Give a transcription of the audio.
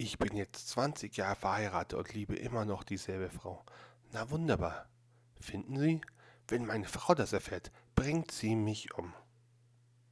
Ich bin jetzt 20 Jahre verheiratet und liebe immer noch dieselbe Frau. Na wunderbar. Finden Sie? Wenn meine Frau das erfährt, bringt sie mich um.